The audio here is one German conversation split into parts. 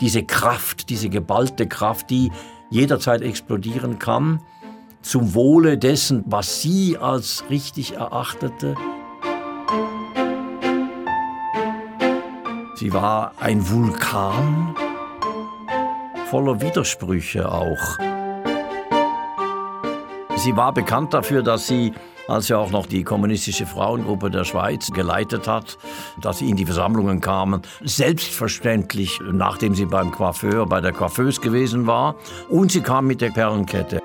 diese Kraft, diese geballte Kraft, die jederzeit explodieren kann, zum Wohle dessen, was sie als richtig erachtete. Sie war ein Vulkan, voller Widersprüche auch. Sie war bekannt dafür, dass sie als sie auch noch die kommunistische Frauengruppe der Schweiz geleitet hat, dass sie in die Versammlungen kamen. Selbstverständlich, nachdem sie beim Coiffeur, bei der Coiffeuse gewesen war. Und sie kam mit der Perlenkette.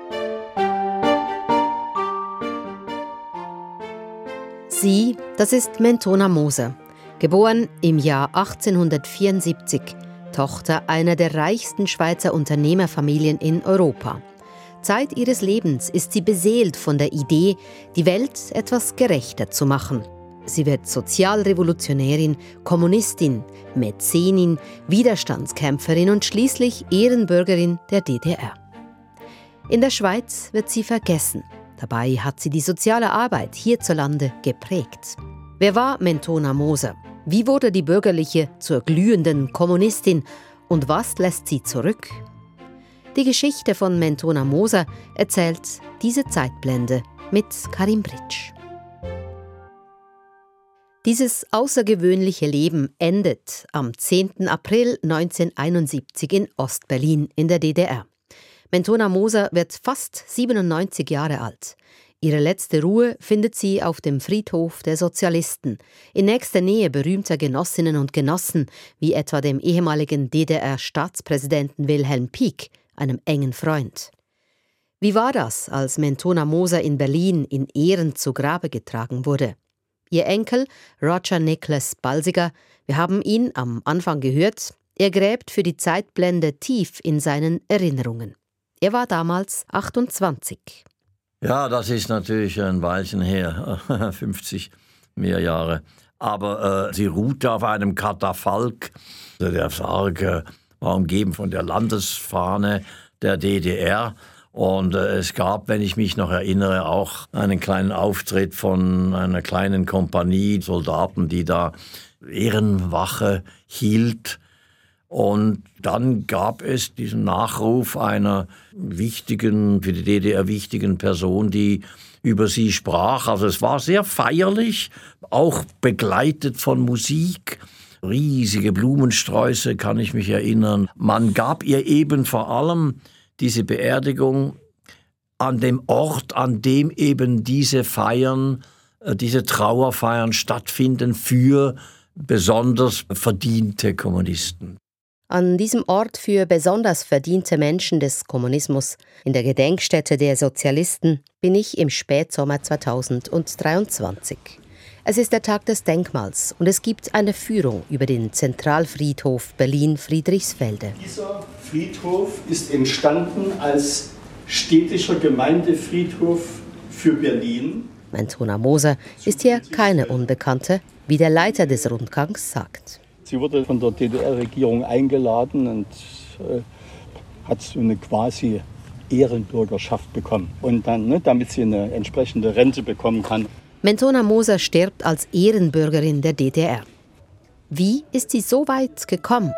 Sie, das ist Mentona Moser, geboren im Jahr 1874, Tochter einer der reichsten Schweizer Unternehmerfamilien in Europa. Zeit ihres Lebens ist sie beseelt von der Idee, die Welt etwas gerechter zu machen. Sie wird Sozialrevolutionärin, Kommunistin, Mäzenin, Widerstandskämpferin und schließlich Ehrenbürgerin der DDR. In der Schweiz wird sie vergessen. Dabei hat sie die soziale Arbeit hierzulande geprägt. Wer war Mentona Moser? Wie wurde die Bürgerliche zur glühenden Kommunistin? Und was lässt sie zurück? Die Geschichte von Mentona Moser erzählt diese Zeitblende mit Karim Britsch. Dieses außergewöhnliche Leben endet am 10. April 1971 in Ostberlin in der DDR. Mentona Moser wird fast 97 Jahre alt. Ihre letzte Ruhe findet sie auf dem Friedhof der Sozialisten, in nächster Nähe berühmter Genossinnen und Genossen, wie etwa dem ehemaligen DDR-Staatspräsidenten Wilhelm Pieck, einem engen Freund. Wie war das, als Mentona Moser in Berlin in Ehren zu Grabe getragen wurde? Ihr Enkel, Roger Nicholas Balsiger, wir haben ihn am Anfang gehört, er gräbt für die Zeitblende tief in seinen Erinnerungen. Er war damals 28. Ja, das ist natürlich ein Weilchen her, 50 mehr Jahre. Aber äh, sie ruhte auf einem Katafalk. Der Sarg äh, war umgeben von der Landesfahne der DDR. Und äh, es gab, wenn ich mich noch erinnere, auch einen kleinen Auftritt von einer kleinen Kompanie Soldaten, die da Ehrenwache hielt. Und dann gab es diesen Nachruf einer wichtigen, für die DDR wichtigen Person, die über sie sprach. Also es war sehr feierlich, auch begleitet von Musik riesige Blumensträuße, kann ich mich erinnern. Man gab ihr eben vor allem diese Beerdigung an dem Ort, an dem eben diese Feiern, äh, diese Trauerfeiern stattfinden für besonders verdiente Kommunisten. An diesem Ort für besonders verdiente Menschen des Kommunismus, in der Gedenkstätte der Sozialisten, bin ich im Spätsommer 2023. Es ist der Tag des Denkmals und es gibt eine Führung über den Zentralfriedhof Berlin-Friedrichsfelde. Dieser Friedhof ist entstanden als städtischer Gemeindefriedhof für Berlin. Mentona Moser ist hier keine Unbekannte, wie der Leiter des Rundgangs sagt. Sie wurde von der DDR-Regierung eingeladen und äh, hat so eine quasi Ehrenbürgerschaft bekommen. Und dann, ne, damit sie eine entsprechende Rente bekommen kann, Mentona Moser stirbt als Ehrenbürgerin der DDR. Wie ist sie so weit gekommen?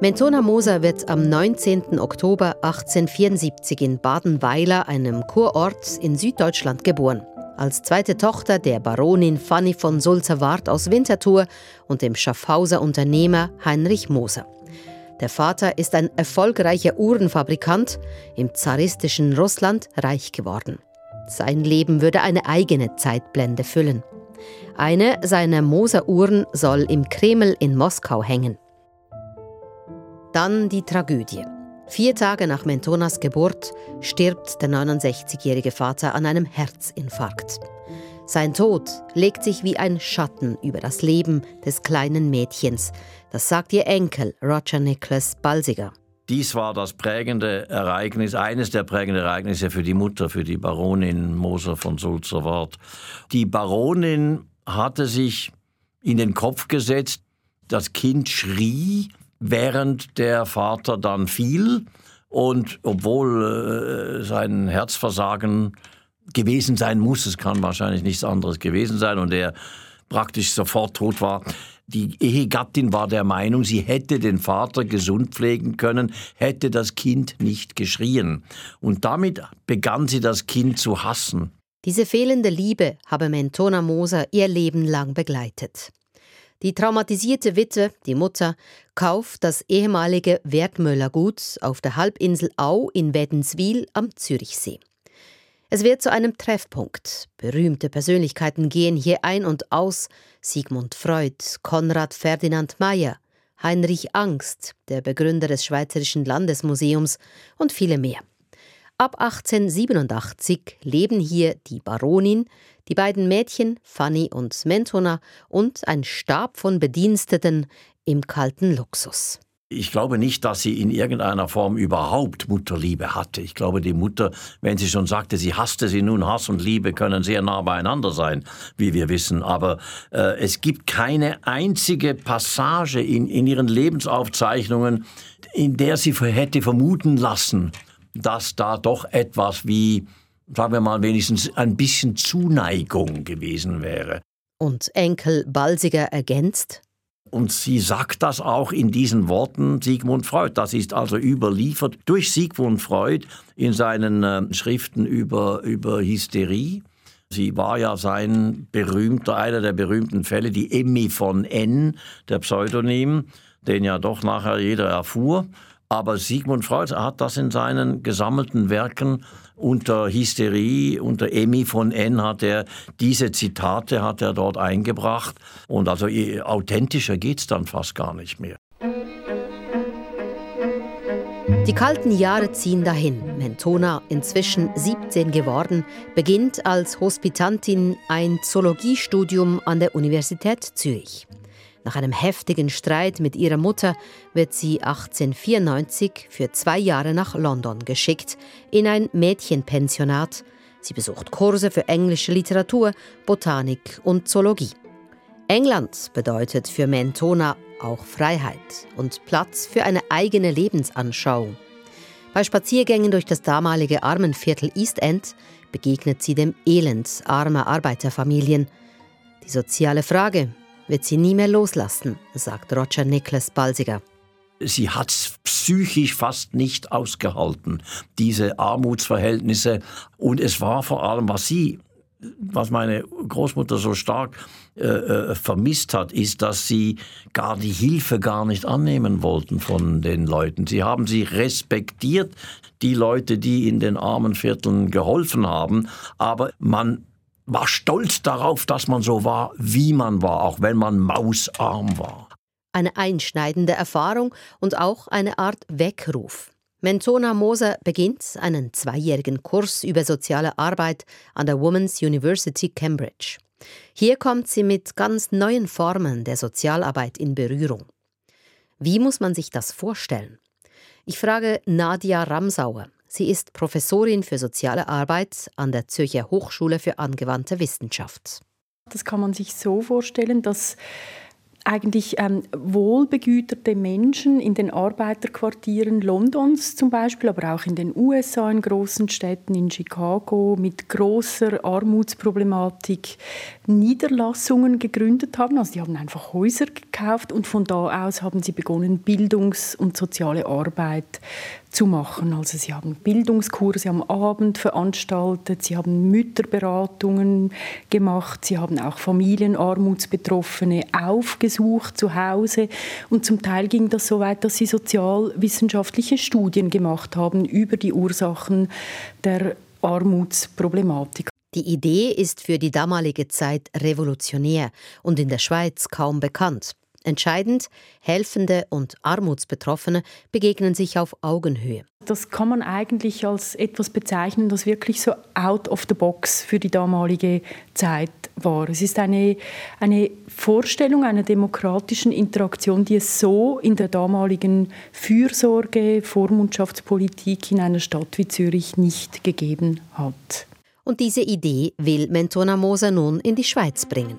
Mentona Moser wird am 19. Oktober 1874 in Badenweiler, einem Kurort in Süddeutschland, geboren als zweite Tochter der Baronin Fanny von Sulzer-Wart aus Winterthur und dem Schaffhauser Unternehmer Heinrich Moser. Der Vater ist ein erfolgreicher Uhrenfabrikant, im zaristischen Russland reich geworden. Sein Leben würde eine eigene Zeitblende füllen. Eine seiner Moser-Uhren soll im Kreml in Moskau hängen. Dann die Tragödie. Vier Tage nach Mentonas Geburt stirbt der 69-jährige Vater an einem Herzinfarkt. Sein Tod legt sich wie ein Schatten über das Leben des kleinen Mädchens. Das sagt ihr Enkel Roger Nicholas Balsiger. Dies war das prägende Ereignis, eines der prägenden Ereignisse für die Mutter, für die Baronin Moser von Sulzerwort. Die Baronin hatte sich in den Kopf gesetzt, das Kind schrie während der Vater dann fiel Und obwohl äh, sein Herzversagen gewesen sein muss, es kann wahrscheinlich nichts anderes gewesen sein und er praktisch sofort tot war, die Ehegattin war der Meinung, sie hätte den Vater gesund pflegen können, hätte das Kind nicht geschrien. Und damit begann sie das Kind zu hassen. Diese fehlende Liebe habe Mentona Moser ihr Leben lang begleitet. Die traumatisierte Witwe, die Mutter, kauft das ehemalige Wertmüllergut auf der Halbinsel Au in Wädenswil am Zürichsee. Es wird zu einem Treffpunkt. Berühmte Persönlichkeiten gehen hier ein und aus. Sigmund Freud, Konrad Ferdinand Mayer, Heinrich Angst, der Begründer des Schweizerischen Landesmuseums und viele mehr. Ab 1887 leben hier die Baronin, die beiden Mädchen Fanny und Mentona und ein Stab von Bediensteten im kalten Luxus. Ich glaube nicht, dass sie in irgendeiner Form überhaupt Mutterliebe hatte. Ich glaube, die Mutter, wenn sie schon sagte, sie hasste sie nun, Hass und Liebe können sehr nah beieinander sein, wie wir wissen. Aber äh, es gibt keine einzige Passage in, in ihren Lebensaufzeichnungen, in der sie hätte vermuten lassen, dass da doch etwas wie, sagen wir mal, wenigstens ein bisschen Zuneigung gewesen wäre. Und Enkel Balsiger ergänzt, und sie sagt das auch in diesen Worten Sigmund Freud. Das ist also überliefert durch Sigmund Freud in seinen äh, Schriften über, über Hysterie. Sie war ja sein berühmter, einer der berühmten Fälle, die Emmy von N, der Pseudonym, den ja doch nachher jeder erfuhr. Aber Sigmund Freud hat das in seinen gesammelten Werken unter Hysterie, unter Emmy von N hat er diese Zitate hat er dort eingebracht und also authentischer geht's dann fast gar nicht mehr. Die kalten Jahre ziehen dahin. Mentona, inzwischen 17 geworden, beginnt als Hospitantin ein Zoologiestudium an der Universität Zürich. Nach einem heftigen Streit mit ihrer Mutter wird sie 1894 für zwei Jahre nach London geschickt, in ein Mädchenpensionat. Sie besucht Kurse für englische Literatur, Botanik und Zoologie. England bedeutet für Mentona auch Freiheit und Platz für eine eigene Lebensanschauung. Bei Spaziergängen durch das damalige Armenviertel East End begegnet sie dem Elend armer Arbeiterfamilien. Die soziale Frage, wird sie nie mehr loslassen, sagt Roger Nicholas Balsiger. Sie hat es psychisch fast nicht ausgehalten, diese Armutsverhältnisse. Und es war vor allem, was sie was meine Großmutter so stark äh, äh, vermisst hat, ist, dass sie gar die Hilfe gar nicht annehmen wollten von den Leuten. Sie haben sie respektiert, die Leute, die in den armen Vierteln geholfen haben, aber man war stolz darauf, dass man so war, wie man war, auch wenn man mausarm war. Eine einschneidende Erfahrung und auch eine Art Weckruf. Mentona Moser beginnt einen zweijährigen Kurs über soziale Arbeit an der Women's University Cambridge. Hier kommt sie mit ganz neuen Formen der Sozialarbeit in Berührung. Wie muss man sich das vorstellen? Ich frage Nadia Ramsauer, Sie ist Professorin für soziale Arbeit an der Zürcher Hochschule für angewandte Wissenschaft. Das kann man sich so vorstellen, dass eigentlich ähm, wohlbegüterte Menschen in den Arbeiterquartieren Londons zum Beispiel, aber auch in den USA, in großen Städten, in Chicago, mit großer Armutsproblematik Niederlassungen gegründet haben. Also die haben einfach Häuser gekauft und von da aus haben sie begonnen, Bildungs- und soziale Arbeit zu machen. Also sie haben Bildungskurse am Abend veranstaltet, sie haben Mütterberatungen gemacht, sie haben auch Familienarmutsbetroffene aufgesucht zu Hause und zum Teil ging das so weit, dass sie sozialwissenschaftliche Studien gemacht haben über die Ursachen der Armutsproblematik. Die Idee ist für die damalige Zeit revolutionär und in der Schweiz kaum bekannt. Entscheidend, Helfende und Armutsbetroffene begegnen sich auf Augenhöhe. Das kann man eigentlich als etwas bezeichnen, das wirklich so out of the box für die damalige Zeit war. Es ist eine, eine Vorstellung einer demokratischen Interaktion, die es so in der damaligen Fürsorge, Vormundschaftspolitik in einer Stadt wie Zürich nicht gegeben hat. Und diese Idee will Mentona Moser nun in die Schweiz bringen.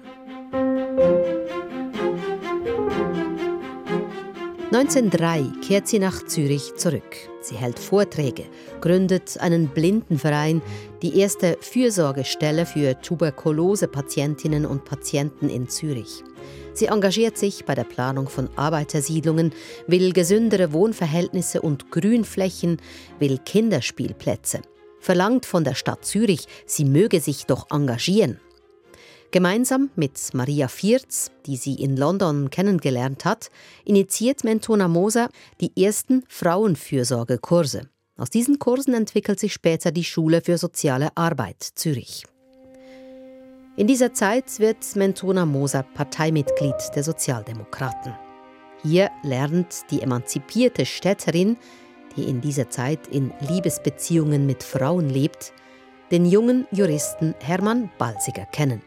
1903 kehrt sie nach Zürich zurück. Sie hält Vorträge, gründet einen Blindenverein, die erste Fürsorgestelle für Tuberkulose-Patientinnen und Patienten in Zürich. Sie engagiert sich bei der Planung von Arbeitersiedlungen, will gesündere Wohnverhältnisse und Grünflächen, will Kinderspielplätze, verlangt von der Stadt Zürich, sie möge sich doch engagieren. Gemeinsam mit Maria Vierz, die sie in London kennengelernt hat, initiiert Mentona Moser die ersten Frauenfürsorgekurse. Aus diesen Kursen entwickelt sich später die Schule für soziale Arbeit Zürich. In dieser Zeit wird Mentona Moser Parteimitglied der Sozialdemokraten. Hier lernt die emanzipierte Städterin, die in dieser Zeit in Liebesbeziehungen mit Frauen lebt, den jungen Juristen Hermann Balsiger kennen.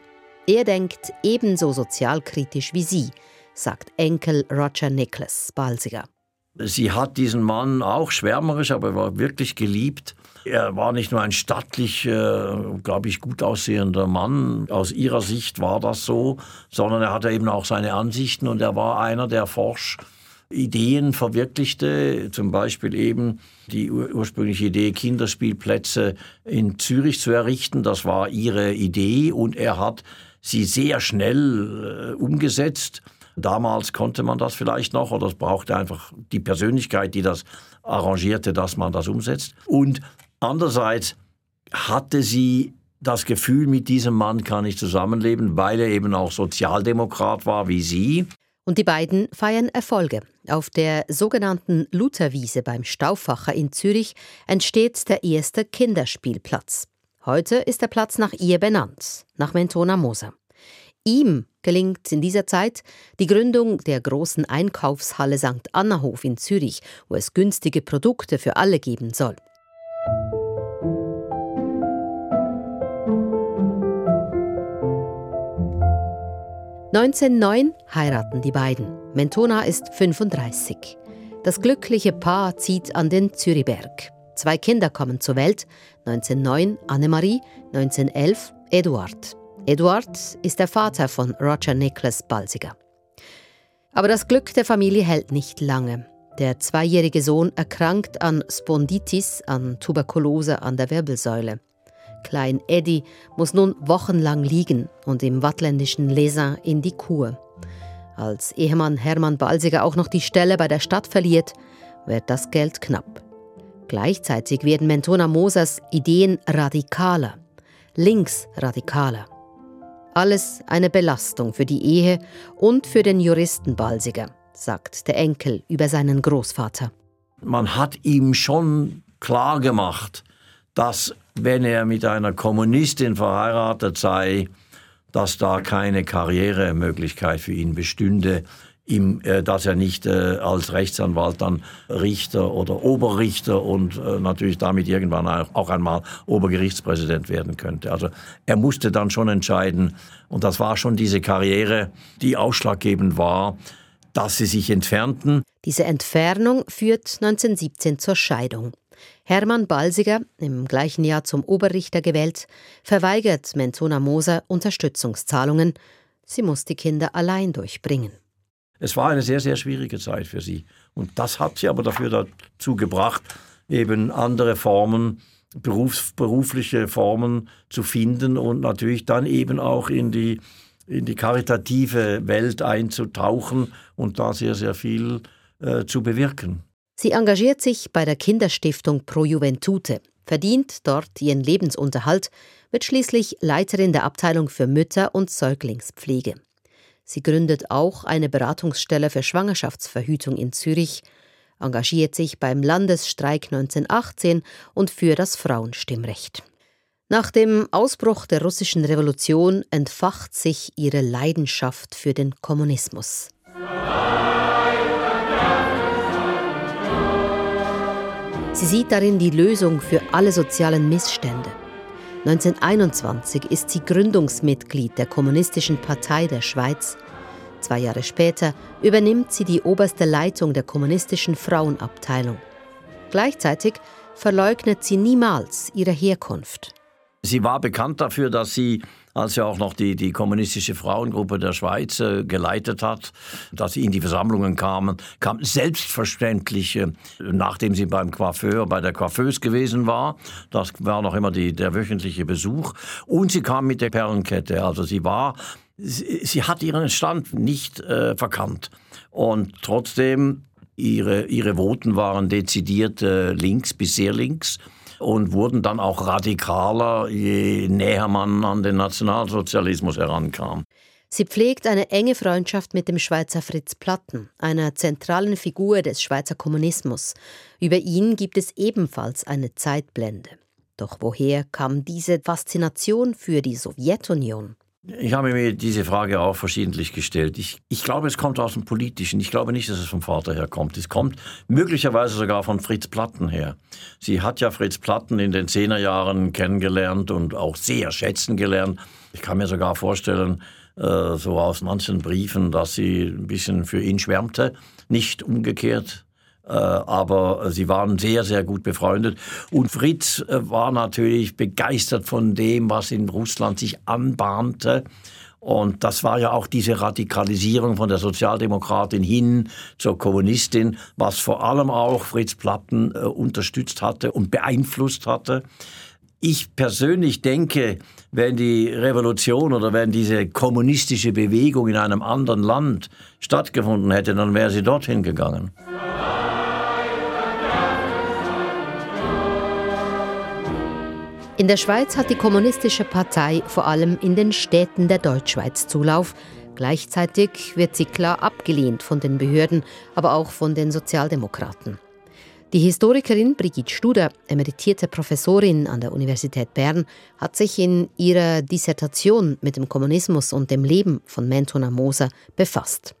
Er denkt ebenso sozialkritisch wie sie, sagt Enkel Roger Nicholas Balsiger. Sie hat diesen Mann auch schwärmerisch, aber er war wirklich geliebt. Er war nicht nur ein stattlich, äh, glaube ich, gut aussehender Mann. Aus ihrer Sicht war das so, sondern er hatte eben auch seine Ansichten und er war einer, der forsch Ideen verwirklichte, zum Beispiel eben die ursprüngliche Idee, Kinderspielplätze in Zürich zu errichten. Das war ihre Idee und er hat sie sehr schnell äh, umgesetzt. Damals konnte man das vielleicht noch oder es brauchte einfach die Persönlichkeit, die das arrangierte, dass man das umsetzt. Und andererseits hatte sie das Gefühl, mit diesem Mann kann ich zusammenleben, weil er eben auch Sozialdemokrat war wie sie. Und die beiden feiern Erfolge. Auf der sogenannten Lutherwiese beim Stauffacher in Zürich entsteht der erste Kinderspielplatz. Heute ist der Platz nach ihr benannt, nach Mentona Moser. Ihm gelingt in dieser Zeit die Gründung der großen Einkaufshalle St. Annahof in Zürich, wo es günstige Produkte für alle geben soll. (1909) heiraten die beiden. Mentona ist 35. Das glückliche Paar zieht an den Zürichberg. Zwei Kinder kommen zur Welt, 1909 Annemarie, 1911 Eduard. Eduard ist der Vater von Roger Nicholas Balsiger. Aber das Glück der Familie hält nicht lange. Der zweijährige Sohn erkrankt an Sponditis, an Tuberkulose an der Wirbelsäule. Klein Eddie muss nun wochenlang liegen und im wattländischen Lesin in die Kur. Als Ehemann Hermann Balsiger auch noch die Stelle bei der Stadt verliert, wird das Geld knapp. Gleichzeitig werden Mentona Mosers Ideen radikaler, linksradikaler. Alles eine Belastung für die Ehe und für den Juristen Balsiger, sagt der Enkel über seinen Großvater. Man hat ihm schon klar gemacht, dass wenn er mit einer Kommunistin verheiratet sei, dass da keine Karrieremöglichkeit für ihn bestünde ihm, äh, dass er nicht äh, als Rechtsanwalt dann Richter oder Oberrichter und äh, natürlich damit irgendwann auch einmal Obergerichtspräsident werden könnte. Also er musste dann schon entscheiden und das war schon diese Karriere, die ausschlaggebend war, dass sie sich entfernten. Diese Entfernung führt 1917 zur Scheidung. Hermann Balsiger, im gleichen Jahr zum Oberrichter gewählt, verweigert Mentona Moser Unterstützungszahlungen. Sie muss die Kinder allein durchbringen. Es war eine sehr, sehr schwierige Zeit für sie. Und das hat sie aber dafür dazu gebracht, eben andere Formen, berufs-, berufliche Formen zu finden und natürlich dann eben auch in die, in die karitative Welt einzutauchen und da sehr, sehr viel äh, zu bewirken. Sie engagiert sich bei der Kinderstiftung Pro Juventute, verdient dort ihren Lebensunterhalt, wird schließlich Leiterin der Abteilung für Mütter- und Säuglingspflege. Sie gründet auch eine Beratungsstelle für Schwangerschaftsverhütung in Zürich, engagiert sich beim Landesstreik 1918 und für das Frauenstimmrecht. Nach dem Ausbruch der russischen Revolution entfacht sich ihre Leidenschaft für den Kommunismus. Sie sieht darin die Lösung für alle sozialen Missstände. 1921 ist sie Gründungsmitglied der Kommunistischen Partei der Schweiz. Zwei Jahre später übernimmt sie die oberste Leitung der Kommunistischen Frauenabteilung. Gleichzeitig verleugnet sie niemals ihre Herkunft. Sie war bekannt dafür, dass sie als er auch noch die, die kommunistische Frauengruppe der Schweiz äh, geleitet hat, dass sie in die Versammlungen kamen, kam selbstverständlich, äh, nachdem sie beim Coiffeur, bei der Coiffeuse gewesen war, das war noch immer die, der wöchentliche Besuch, und sie kam mit der Perlenkette, also sie war, sie, sie hat ihren Stand nicht äh, verkannt. Und trotzdem, ihre, ihre Voten waren dezidiert äh, links bis sehr links und wurden dann auch radikaler, je näher man an den Nationalsozialismus herankam. Sie pflegt eine enge Freundschaft mit dem Schweizer Fritz Platten, einer zentralen Figur des Schweizer Kommunismus. Über ihn gibt es ebenfalls eine Zeitblende. Doch woher kam diese Faszination für die Sowjetunion? Ich habe mir diese Frage auch verschiedentlich gestellt. Ich, ich, glaube, es kommt aus dem Politischen. Ich glaube nicht, dass es vom Vater herkommt. Es kommt möglicherweise sogar von Fritz Platten her. Sie hat ja Fritz Platten in den Zehnerjahren kennengelernt und auch sehr schätzen gelernt. Ich kann mir sogar vorstellen, äh, so aus manchen Briefen, dass sie ein bisschen für ihn schwärmte, nicht umgekehrt. Äh, aber sie waren sehr, sehr gut befreundet. Und Fritz äh, war natürlich begeistert von dem, was in Russland sich anbahnte. Und das war ja auch diese Radikalisierung von der Sozialdemokratin hin zur Kommunistin, was vor allem auch Fritz Platten äh, unterstützt hatte und beeinflusst hatte. Ich persönlich denke, wenn die Revolution oder wenn diese kommunistische Bewegung in einem anderen Land stattgefunden hätte, dann wäre sie dorthin gegangen. In der Schweiz hat die Kommunistische Partei vor allem in den Städten der Deutschschweiz Zulauf. Gleichzeitig wird sie klar abgelehnt von den Behörden, aber auch von den Sozialdemokraten. Die Historikerin Brigitte Studer, emeritierte Professorin an der Universität Bern, hat sich in ihrer Dissertation mit dem Kommunismus und dem Leben von Mentona Moser befasst.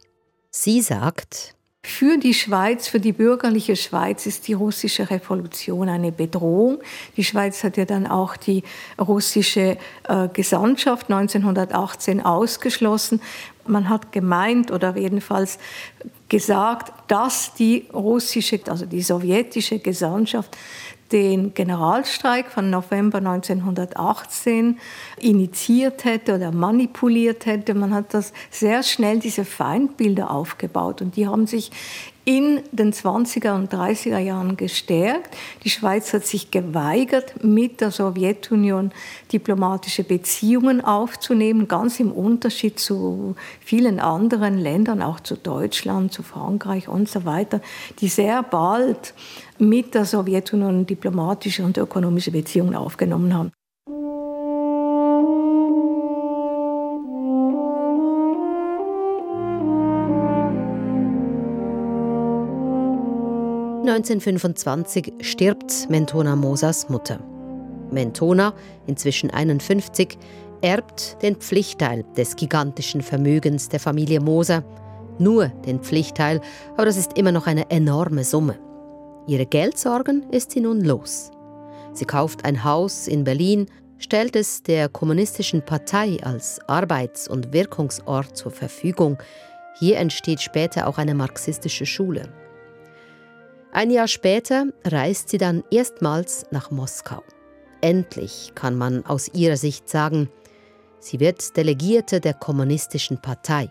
Sie sagt, für die Schweiz, für die bürgerliche Schweiz ist die russische Revolution eine Bedrohung. Die Schweiz hat ja dann auch die russische äh, Gesandtschaft 1918 ausgeschlossen. Man hat gemeint oder jedenfalls gesagt, dass die russische, also die sowjetische Gesandtschaft den Generalstreik von November 1918 initiiert hätte oder manipuliert hätte. Man hat das sehr schnell diese Feindbilder aufgebaut und die haben sich in den 20er und 30er Jahren gestärkt. Die Schweiz hat sich geweigert, mit der Sowjetunion diplomatische Beziehungen aufzunehmen, ganz im Unterschied zu vielen anderen Ländern, auch zu Deutschland, zu Frankreich und so weiter, die sehr bald mit der Sowjetunion diplomatische und ökonomische Beziehungen aufgenommen haben. 1925 stirbt Mentona Mosas Mutter. Mentona, inzwischen 51, erbt den Pflichtteil des gigantischen Vermögens der Familie Moser. Nur den Pflichtteil, aber das ist immer noch eine enorme Summe. Ihre Geldsorgen ist sie nun los. Sie kauft ein Haus in Berlin, stellt es der kommunistischen Partei als Arbeits- und Wirkungsort zur Verfügung. Hier entsteht später auch eine marxistische Schule. Ein Jahr später reist sie dann erstmals nach Moskau. Endlich kann man aus ihrer Sicht sagen, sie wird Delegierte der Kommunistischen Partei.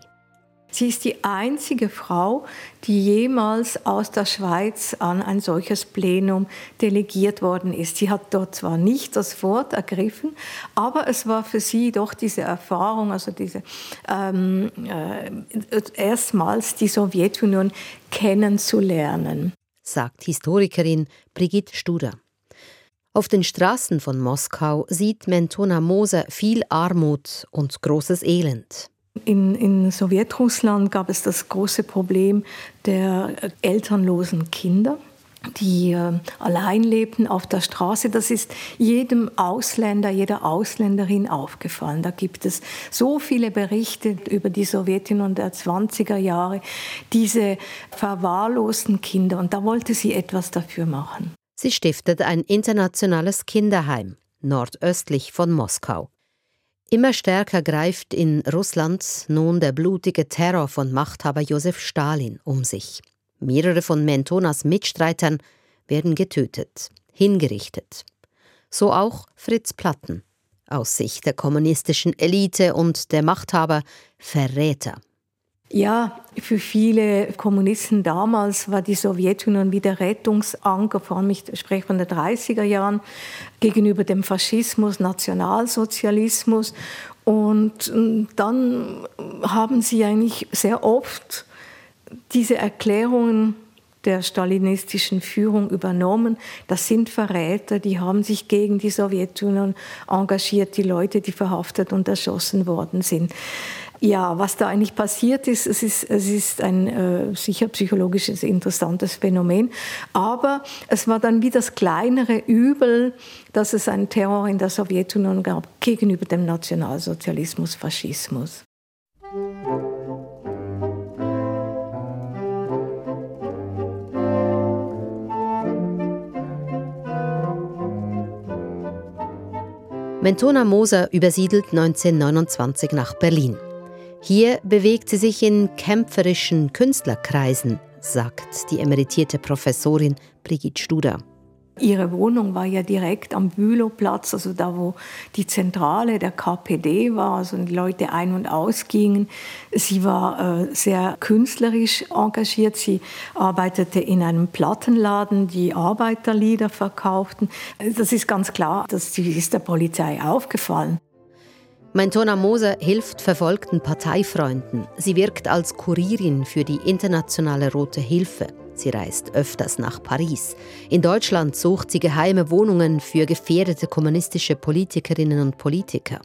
Sie ist die einzige Frau, die jemals aus der Schweiz an ein solches Plenum delegiert worden ist. Sie hat dort zwar nicht das Wort ergriffen, aber es war für sie doch diese Erfahrung, also diese ähm, äh, erstmals die Sowjetunion kennenzulernen sagt Historikerin Brigitte Studer. Auf den Straßen von Moskau sieht Mentona Moser viel Armut und großes Elend. In, in Sowjetrussland gab es das große Problem der elternlosen Kinder die äh, allein lebten auf der Straße. Das ist jedem Ausländer, jeder Ausländerin aufgefallen. Da gibt es so viele Berichte über die Sowjetunion der 20er Jahre, diese verwahrlosten Kinder. Und da wollte sie etwas dafür machen. Sie stiftet ein internationales Kinderheim nordöstlich von Moskau. Immer stärker greift in Russland nun der blutige Terror von Machthaber Josef Stalin um sich. Mehrere von Mentonas Mitstreitern werden getötet, hingerichtet. So auch Fritz Platten. aus Sicht der kommunistischen Elite und der Machthaber Verräter. Ja, für viele Kommunisten damals war die Sowjetunion wie der Rettungsanker, vor allem ich spreche von den 30er Jahren, gegenüber dem Faschismus, Nationalsozialismus. Und ähm, dann haben sie eigentlich sehr oft diese Erklärungen der stalinistischen Führung übernommen. Das sind Verräter, die haben sich gegen die Sowjetunion engagiert, die Leute, die verhaftet und erschossen worden sind. Ja, was da eigentlich passiert ist, es ist, es ist ein äh, sicher psychologisches interessantes Phänomen, aber es war dann wie das kleinere Übel, dass es einen Terror in der Sowjetunion gab gegenüber dem Nationalsozialismus, Faschismus. Mentona Moser übersiedelt 1929 nach Berlin. Hier bewegt sie sich in kämpferischen Künstlerkreisen, sagt die emeritierte Professorin Brigitte Studer. Ihre Wohnung war ja direkt am Bülowplatz, also da, wo die Zentrale der KPD war, also die Leute ein- und ausgingen. Sie war äh, sehr künstlerisch engagiert. Sie arbeitete in einem Plattenladen, die Arbeiterlieder verkauften. Das ist ganz klar, das ist der Polizei aufgefallen. Mentona Moser hilft verfolgten Parteifreunden. Sie wirkt als Kurierin für die internationale Rote Hilfe. Sie reist öfters nach Paris. In Deutschland sucht sie geheime Wohnungen für gefährdete kommunistische Politikerinnen und Politiker.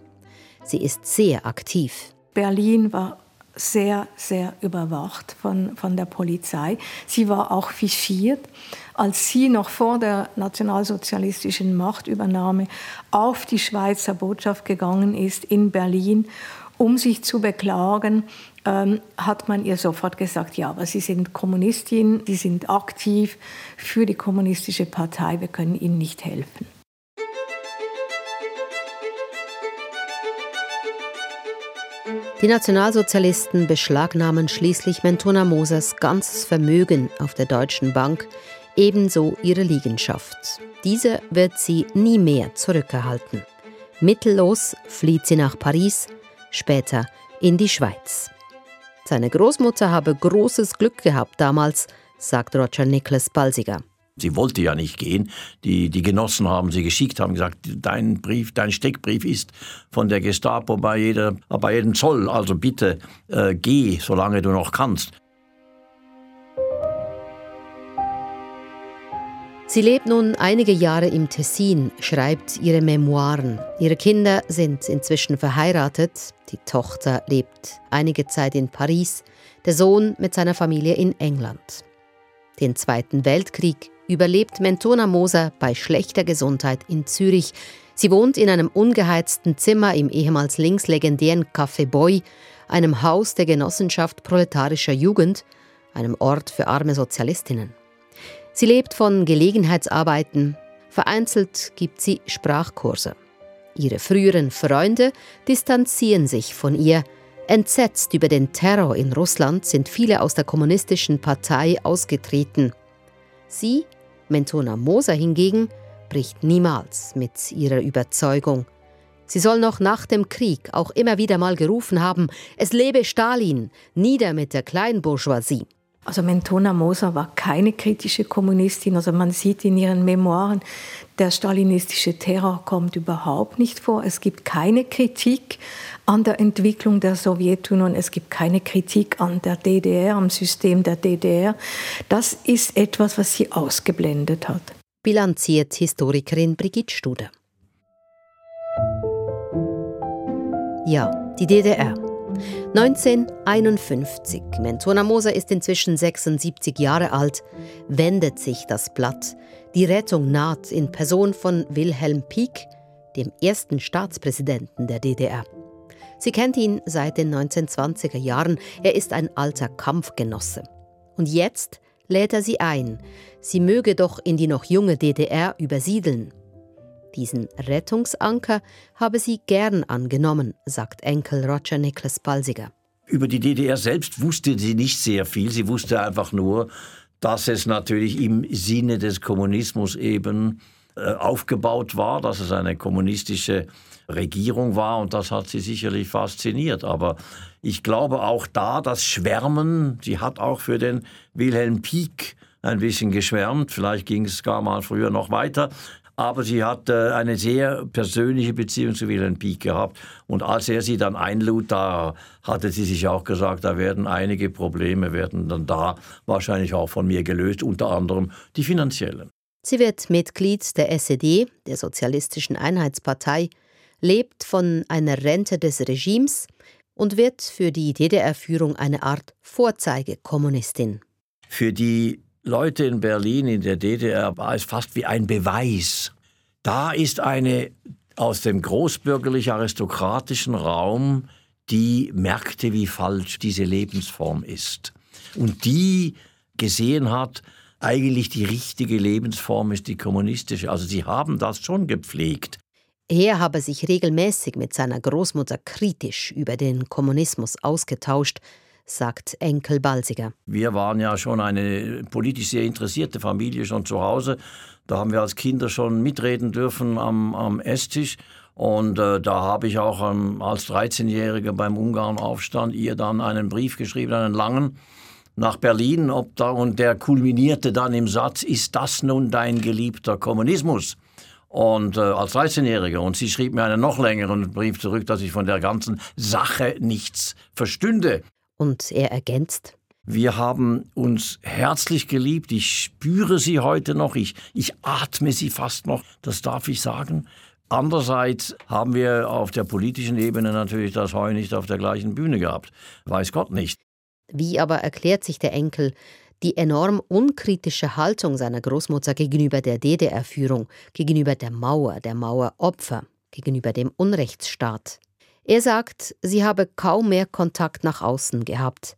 Sie ist sehr aktiv. Berlin war sehr, sehr überwacht von, von der Polizei. Sie war auch fichiert. Als sie noch vor der nationalsozialistischen Machtübernahme auf die Schweizer Botschaft gegangen ist in Berlin, um sich zu beklagen, ähm, hat man ihr sofort gesagt, ja, aber Sie sind Kommunistin, Sie sind aktiv für die kommunistische Partei, wir können Ihnen nicht helfen. Die Nationalsozialisten beschlagnahmen schließlich Mentona Mosers ganzes Vermögen auf der Deutschen Bank, ebenso ihre Liegenschaft. Diese wird sie nie mehr zurückerhalten. Mittellos flieht sie nach Paris, später in die Schweiz. Seine Großmutter habe großes Glück gehabt damals, sagt Roger Nicholas Balsiger. Sie wollte ja nicht gehen. Die, die Genossen haben sie geschickt, haben gesagt, dein Brief, dein Steckbrief ist von der Gestapo bei, jeder, bei jedem Zoll. Also bitte äh, geh, solange du noch kannst. Sie lebt nun einige Jahre im Tessin, schreibt ihre Memoiren. Ihre Kinder sind inzwischen verheiratet. Die Tochter lebt einige Zeit in Paris, der Sohn mit seiner Familie in England. Den Zweiten Weltkrieg überlebt Mentona Moser bei schlechter Gesundheit in Zürich. Sie wohnt in einem ungeheizten Zimmer im ehemals linkslegendären Café Boy, einem Haus der Genossenschaft proletarischer Jugend, einem Ort für arme Sozialistinnen. Sie lebt von Gelegenheitsarbeiten, vereinzelt gibt sie Sprachkurse. Ihre früheren Freunde distanzieren sich von ihr. Entsetzt über den Terror in Russland sind viele aus der kommunistischen Partei ausgetreten. Sie, Mentona Moser hingegen, bricht niemals mit ihrer Überzeugung. Sie soll noch nach dem Krieg auch immer wieder mal gerufen haben, es lebe Stalin, nieder mit der Kleinbourgeoisie. Also Mentona Moser war keine kritische Kommunistin. Also man sieht in ihren Memoiren, der stalinistische Terror kommt überhaupt nicht vor. Es gibt keine Kritik an der Entwicklung der Sowjetunion. Es gibt keine Kritik an der DDR, am System der DDR. Das ist etwas, was sie ausgeblendet hat. Bilanziert Historikerin Brigitte Studer. Ja, die DDR. 1951, Mentona Moser ist inzwischen 76 Jahre alt, wendet sich das Blatt. Die Rettung naht in Person von Wilhelm Pieck, dem ersten Staatspräsidenten der DDR. Sie kennt ihn seit den 1920er Jahren, er ist ein alter Kampfgenosse. Und jetzt lädt er sie ein, sie möge doch in die noch junge DDR übersiedeln. Diesen Rettungsanker habe sie gern angenommen, sagt Enkel Roger Nicholas Balsiger. Über die DDR selbst wusste sie nicht sehr viel. Sie wusste einfach nur, dass es natürlich im Sinne des Kommunismus eben äh, aufgebaut war, dass es eine kommunistische Regierung war und das hat sie sicherlich fasziniert. Aber ich glaube auch da, das Schwärmen, sie hat auch für den Wilhelm Pieck ein bisschen geschwärmt, vielleicht ging es gar mal früher noch weiter, aber sie hat äh, eine sehr persönliche Beziehung zu Wilhelm Pieck gehabt. Und als er sie dann einlud, da hatte sie sich auch gesagt, da werden einige Probleme werden dann da wahrscheinlich auch von mir gelöst, unter anderem die finanziellen. Sie wird Mitglied der SED, der Sozialistischen Einheitspartei, lebt von einer Rente des Regimes und wird für die DDR-Führung eine Art Vorzeigekommunistin. Für die Leute in Berlin, in der DDR, war es fast wie ein Beweis. Da ist eine aus dem großbürgerlich-aristokratischen Raum, die merkte, wie falsch diese Lebensform ist. Und die gesehen hat, eigentlich die richtige Lebensform ist die kommunistische. Also sie haben das schon gepflegt. Er habe sich regelmäßig mit seiner Großmutter kritisch über den Kommunismus ausgetauscht, sagt Enkel Balsiger. Wir waren ja schon eine politisch sehr interessierte Familie schon zu Hause. Da haben wir als Kinder schon mitreden dürfen am, am Esstisch. Und äh, da habe ich auch ähm, als 13-Jähriger beim Ungarnaufstand ihr dann einen Brief geschrieben, einen langen, nach Berlin. Ob da, und der kulminierte dann im Satz, ist das nun dein geliebter Kommunismus? Und äh, als 13-Jähriger. Und sie schrieb mir einen noch längeren Brief zurück, dass ich von der ganzen Sache nichts verstünde. Und er ergänzt, wir haben uns herzlich geliebt. Ich spüre sie heute noch. Ich, ich atme sie fast noch. Das darf ich sagen. Andererseits haben wir auf der politischen Ebene natürlich das Heu nicht auf der gleichen Bühne gehabt. Weiß Gott nicht. Wie aber erklärt sich der Enkel die enorm unkritische Haltung seiner Großmutter gegenüber der DDR-Führung, gegenüber der Mauer, der Maueropfer, gegenüber dem Unrechtsstaat? Er sagt, sie habe kaum mehr Kontakt nach außen gehabt.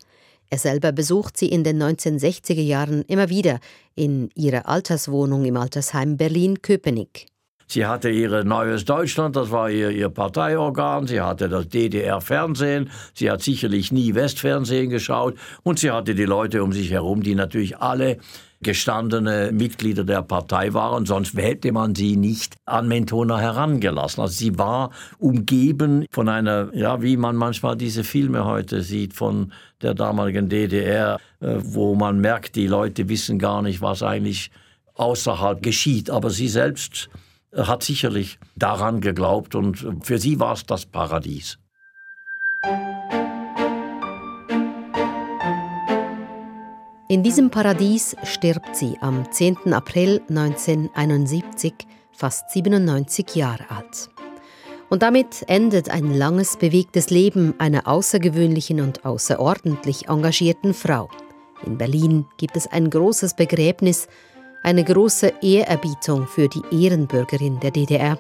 Er selber besucht sie in den 1960er Jahren immer wieder in ihrer Alterswohnung im Altersheim Berlin-Köpenick. Sie hatte ihr Neues Deutschland, das war ihr, ihr Parteiorgan. Sie hatte das DDR-Fernsehen. Sie hat sicherlich nie Westfernsehen geschaut. Und sie hatte die Leute um sich herum, die natürlich alle gestandene Mitglieder der Partei waren, sonst hätte man sie nicht an Mentona herangelassen. Also sie war umgeben von einer, ja, wie man manchmal diese Filme heute sieht von der damaligen DDR, äh, wo man merkt, die Leute wissen gar nicht, was eigentlich außerhalb geschieht. Aber sie selbst hat sicherlich daran geglaubt und für sie war es das Paradies. In diesem Paradies stirbt sie am 10. April 1971, fast 97 Jahre alt. Und damit endet ein langes, bewegtes Leben einer außergewöhnlichen und außerordentlich engagierten Frau. In Berlin gibt es ein großes Begräbnis, eine große Ehrerbietung für die Ehrenbürgerin der DDR.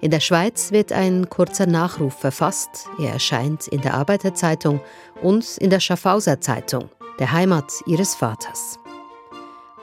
In der Schweiz wird ein kurzer Nachruf verfasst. Er erscheint in der Arbeiterzeitung und in der Schaffhauser Zeitung der Heimat ihres Vaters.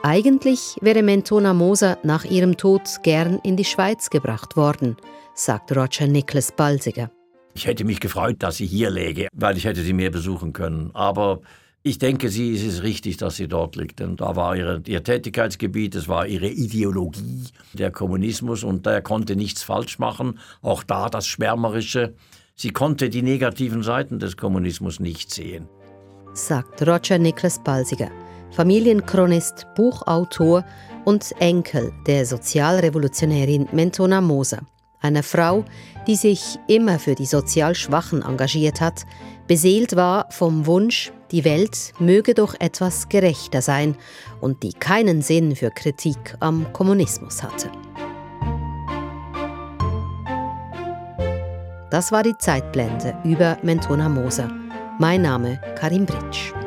Eigentlich wäre Mentona Moser nach ihrem Tod gern in die Schweiz gebracht worden, sagt Roger Nicholas Balsiger. Ich hätte mich gefreut, dass sie hier läge, weil ich hätte sie mehr besuchen können. Aber ich denke, sie ist es richtig, dass sie dort liegt. Denn da war ihre, ihr Tätigkeitsgebiet, es war ihre Ideologie, der Kommunismus und der konnte nichts falsch machen. Auch da das Schwärmerische. Sie konnte die negativen Seiten des Kommunismus nicht sehen sagt Roger Niklas Balsiger, Familienchronist, Buchautor und Enkel der Sozialrevolutionärin Mentona Moser, einer Frau, die sich immer für die sozial Schwachen engagiert hat, beseelt war vom Wunsch, die Welt möge doch etwas gerechter sein und die keinen Sinn für Kritik am Kommunismus hatte. Das war die Zeitblende über Mentona Moser. Mein Name Karim Britsch.